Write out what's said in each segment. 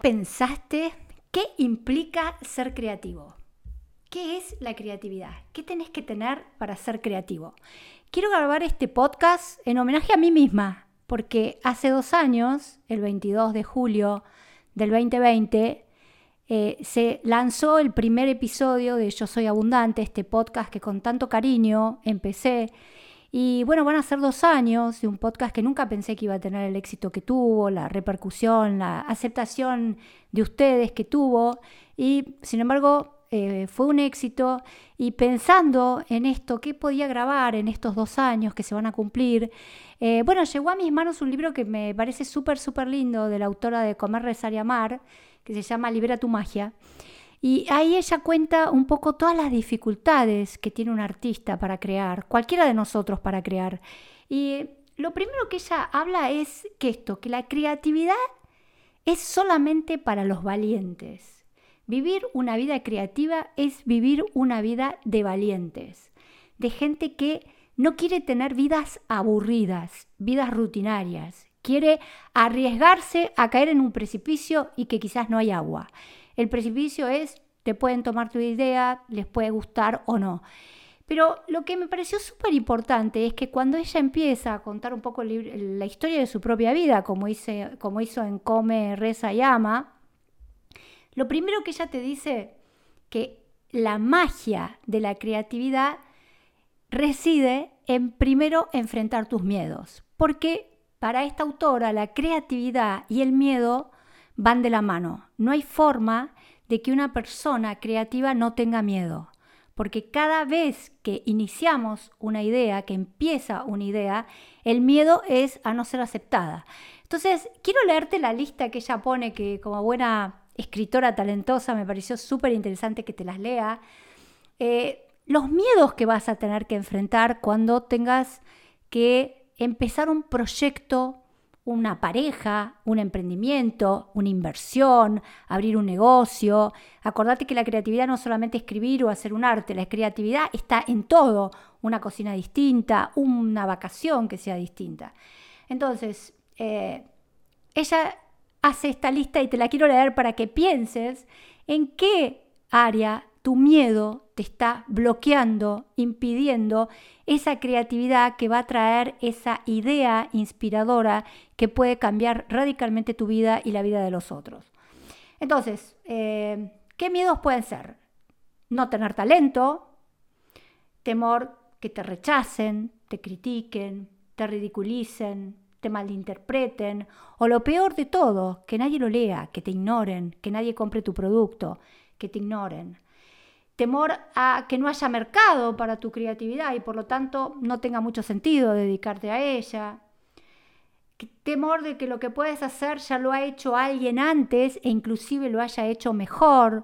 pensaste qué implica ser creativo? ¿Qué es la creatividad? ¿Qué tenés que tener para ser creativo? Quiero grabar este podcast en homenaje a mí misma, porque hace dos años, el 22 de julio del 2020, eh, se lanzó el primer episodio de Yo Soy Abundante, este podcast que con tanto cariño empecé y bueno, van a ser dos años de un podcast que nunca pensé que iba a tener el éxito que tuvo, la repercusión, la aceptación de ustedes que tuvo. Y sin embargo, eh, fue un éxito. Y pensando en esto, ¿qué podía grabar en estos dos años que se van a cumplir? Eh, bueno, llegó a mis manos un libro que me parece súper, súper lindo de la autora de Comer, Rezar y Amar, que se llama Libera tu magia. Y ahí ella cuenta un poco todas las dificultades que tiene un artista para crear, cualquiera de nosotros para crear. Y lo primero que ella habla es que esto, que la creatividad es solamente para los valientes. Vivir una vida creativa es vivir una vida de valientes, de gente que no quiere tener vidas aburridas, vidas rutinarias, quiere arriesgarse a caer en un precipicio y que quizás no hay agua. El precipicio es, te pueden tomar tu idea, les puede gustar o no. Pero lo que me pareció súper importante es que cuando ella empieza a contar un poco la historia de su propia vida, como, como hizo en Come, Reza y Ama, lo primero que ella te dice que la magia de la creatividad reside en primero enfrentar tus miedos, porque para esta autora la creatividad y el miedo van de la mano. No hay forma de que una persona creativa no tenga miedo, porque cada vez que iniciamos una idea, que empieza una idea, el miedo es a no ser aceptada. Entonces, quiero leerte la lista que ella pone, que como buena escritora talentosa me pareció súper interesante que te las lea. Eh, los miedos que vas a tener que enfrentar cuando tengas que empezar un proyecto una pareja, un emprendimiento, una inversión, abrir un negocio. Acordate que la creatividad no es solamente escribir o hacer un arte, la creatividad está en todo, una cocina distinta, una vacación que sea distinta. Entonces, eh, ella hace esta lista y te la quiero leer para que pienses en qué área tu miedo te está bloqueando, impidiendo esa creatividad que va a traer esa idea inspiradora que puede cambiar radicalmente tu vida y la vida de los otros. Entonces, eh, ¿qué miedos pueden ser? No tener talento, temor que te rechacen, te critiquen, te ridiculicen, te malinterpreten, o lo peor de todo, que nadie lo lea, que te ignoren, que nadie compre tu producto, que te ignoren temor a que no haya mercado para tu creatividad y por lo tanto no tenga mucho sentido dedicarte a ella. Temor de que lo que puedes hacer ya lo ha hecho alguien antes e inclusive lo haya hecho mejor.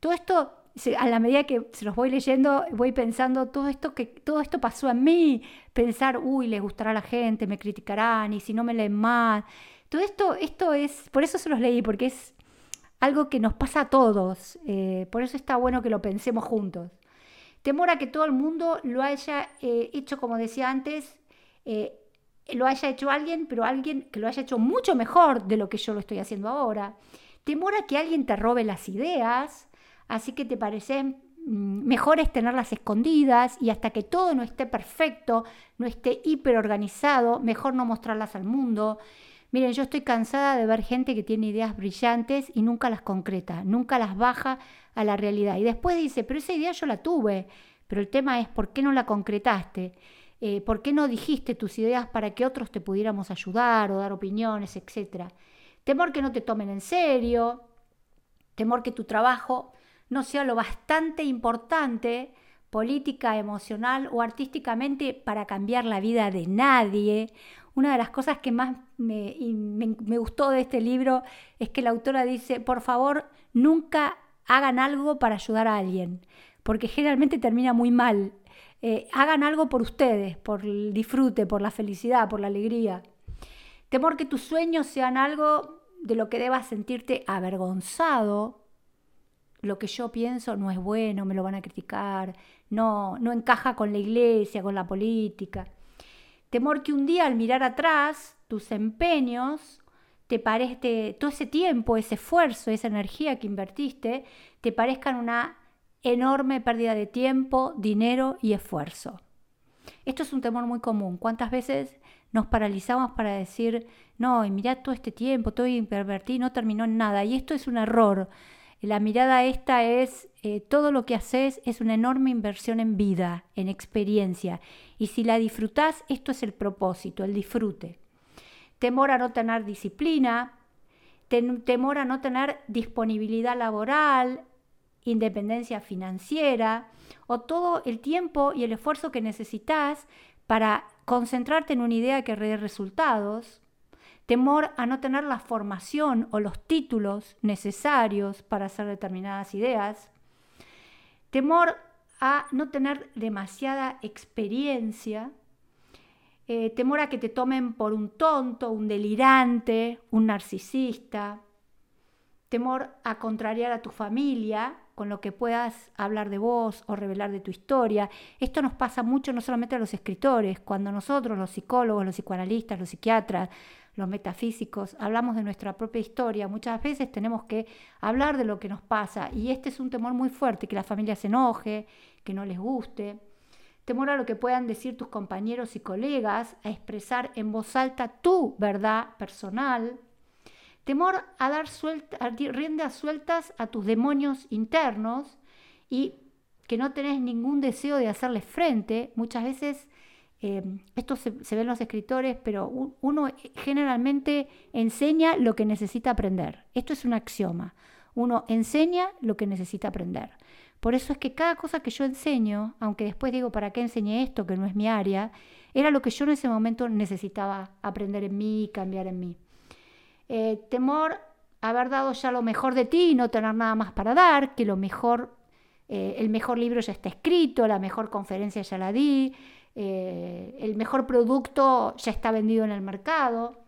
Todo esto, a la medida que se los voy leyendo, voy pensando todo esto que todo esto pasó a mí, pensar, uy, le gustará a la gente, me criticarán y si no me leen más. Todo esto, esto es, por eso se los leí, porque es algo que nos pasa a todos. Eh, por eso está bueno que lo pensemos juntos. Temor a que todo el mundo lo haya eh, hecho, como decía antes, eh, lo haya hecho alguien, pero alguien que lo haya hecho mucho mejor de lo que yo lo estoy haciendo ahora. Temor a que alguien te robe las ideas, así que te parecen mm, mejores tenerlas escondidas y hasta que todo no esté perfecto, no esté hiperorganizado, mejor no mostrarlas al mundo. Miren, yo estoy cansada de ver gente que tiene ideas brillantes y nunca las concreta, nunca las baja a la realidad. Y después dice, pero esa idea yo la tuve, pero el tema es por qué no la concretaste, eh, por qué no dijiste tus ideas para que otros te pudiéramos ayudar o dar opiniones, etc. Temor que no te tomen en serio, temor que tu trabajo no sea lo bastante importante política, emocional o artísticamente para cambiar la vida de nadie una de las cosas que más me, gustó de este libro es que la autora dice, por favor, nunca hagan algo para ayudar a alguien, porque generalmente termina muy mal. Eh, hagan algo por ustedes, por el disfrute, por la felicidad, por la alegría. Temor que tus sueños sean algo de lo que debas sentirte avergonzado. Lo que yo pienso no es bueno, me lo van a criticar, no, no encaja con la iglesia, con la política. Temor que un día al mirar atrás tus empeños te parezca, todo ese tiempo, ese esfuerzo, esa energía que invertiste, te parezcan una enorme pérdida de tiempo, dinero y esfuerzo. Esto es un temor muy común. ¿Cuántas veces nos paralizamos para decir, no, y mirá todo este tiempo, todo invertí, no terminó en nada? Y esto es un error. La mirada esta es, eh, todo lo que haces es una enorme inversión en vida, en experiencia. Y si la disfrutás, esto es el propósito, el disfrute. Temor a no tener disciplina, temor a no tener disponibilidad laboral, independencia financiera o todo el tiempo y el esfuerzo que necesitas para concentrarte en una idea que dé resultados, temor a no tener la formación o los títulos necesarios para hacer determinadas ideas, temor a no tener demasiada experiencia, eh, temor a que te tomen por un tonto, un delirante, un narcisista, temor a contrariar a tu familia con lo que puedas hablar de vos o revelar de tu historia. Esto nos pasa mucho no solamente a los escritores, cuando nosotros, los psicólogos, los psicoanalistas, los psiquiatras, los metafísicos, hablamos de nuestra propia historia, muchas veces tenemos que hablar de lo que nos pasa y este es un temor muy fuerte, que la familia se enoje, que no les guste. Temor a lo que puedan decir tus compañeros y colegas, a expresar en voz alta tu verdad personal, temor a dar riendas sueltas a tus demonios internos y que no tenés ningún deseo de hacerles frente. Muchas veces eh, esto se, ve en los escritores, pero uno generalmente enseña lo que necesita aprender. Esto es un axioma. Uno enseña lo que necesita aprender. Por eso es que cada cosa que yo enseño, aunque después digo, ¿para qué enseñé esto? Que no es mi área, era lo que yo en ese momento necesitaba aprender en mí y cambiar en mí. Eh, temor haber dado ya lo mejor de ti y no tener nada más para dar, que lo mejor, eh, el mejor libro ya está escrito, la mejor conferencia ya la di, eh, el mejor producto ya está vendido en el mercado.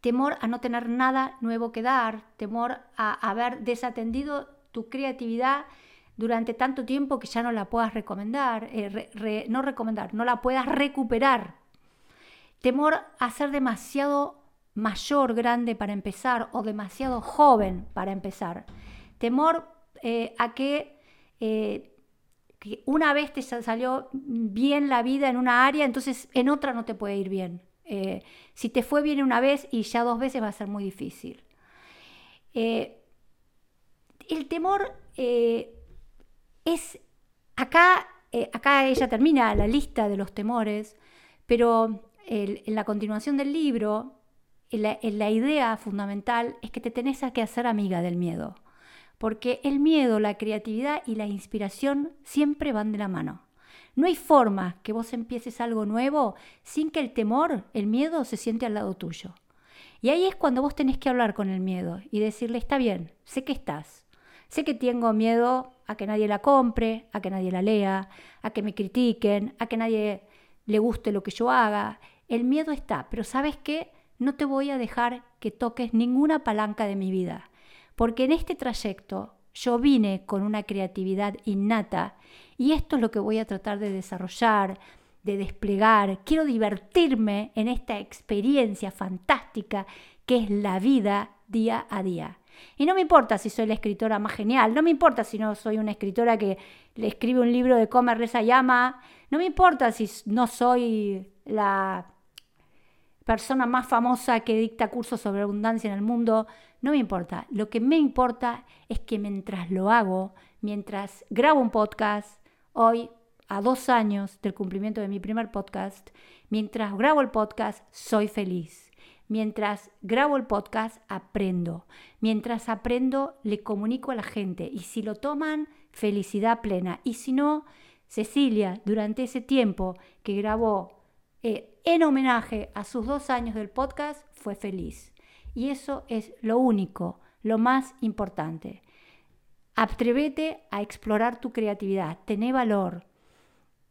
Temor a no tener nada nuevo que dar, temor a haber desatendido tu creatividad durante tanto tiempo que ya no la puedas recomendar, no recomendar, no la puedas recuperar. Temor a ser demasiado mayor, grande para empezar o demasiado joven para empezar. Temor eh, a que, eh, que, una vez te salió bien la vida en una área, entonces en otra no te puede ir bien. Eh, si te fue bien una vez y ya dos veces va a ser muy difícil. el temor es, acá, acá ella termina la lista de los temores, pero en la continuación del libro la, idea fundamental es que te tenés que hacer amiga del miedo, porque el miedo, la creatividad y la inspiración siempre van de la mano. No hay forma que vos empieces algo nuevo sin que el temor, el miedo, se siente al lado tuyo. Y ahí es cuando vos tenés que hablar con el miedo y decirle, está bien, sé que estás. Sé que tengo miedo a que nadie la compre, a que nadie la lea, a que me critiquen, a que nadie le guste lo que yo haga. El miedo está, pero ¿sabes qué? no te voy a dejar que toques ninguna palanca de mi vida, porque en este trayecto yo vine con una creatividad innata y esto es lo que voy a tratar de desarrollar, de desplegar. Quiero divertirme en esta experiencia fantástica que es la vida día a día. Y no me importa si soy la escritora más genial, no me importa si no soy una escritora que le escribe un libro de Comer, Reza, Llama, no me importa si no soy la persona más famosa que dicta cursos sobre abundancia en el mundo, no me importa. Lo que me importa es que mientras lo hago, mientras grabo un podcast, hoy a dos años del cumplimiento de mi primer podcast, mientras grabo el podcast, soy feliz. Mientras grabo el podcast, aprendo. Mientras aprendo, le comunico a la gente. Y si lo toman, felicidad plena. Y si no, Cecilia, durante ese tiempo que grabó eh, en homenaje a sus dos años del podcast, fue feliz. Y eso es lo único, lo más importante. Atrévete a explorar tu creatividad, tené valor,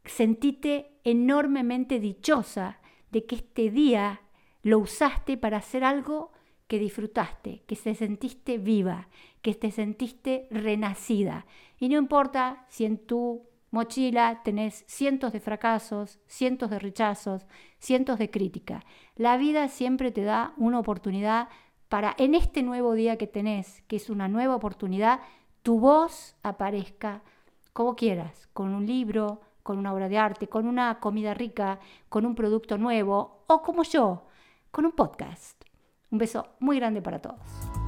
sentite enormemente dichosa de que este día lo usaste para hacer algo que disfrutaste, que te sentiste viva, que te sentiste renacida. Y no importa si en tu mochila tenés cientos de fracasos, cientos de rechazos, cientos de crítica. La vida siempre te da una oportunidad para en este nuevo día que tenés, que es una nueva oportunidad, tu voz aparezca como quieras, con un libro, con una obra de arte, con una comida rica, con un producto nuevo o como yo, con un podcast. Un beso muy grande para todos.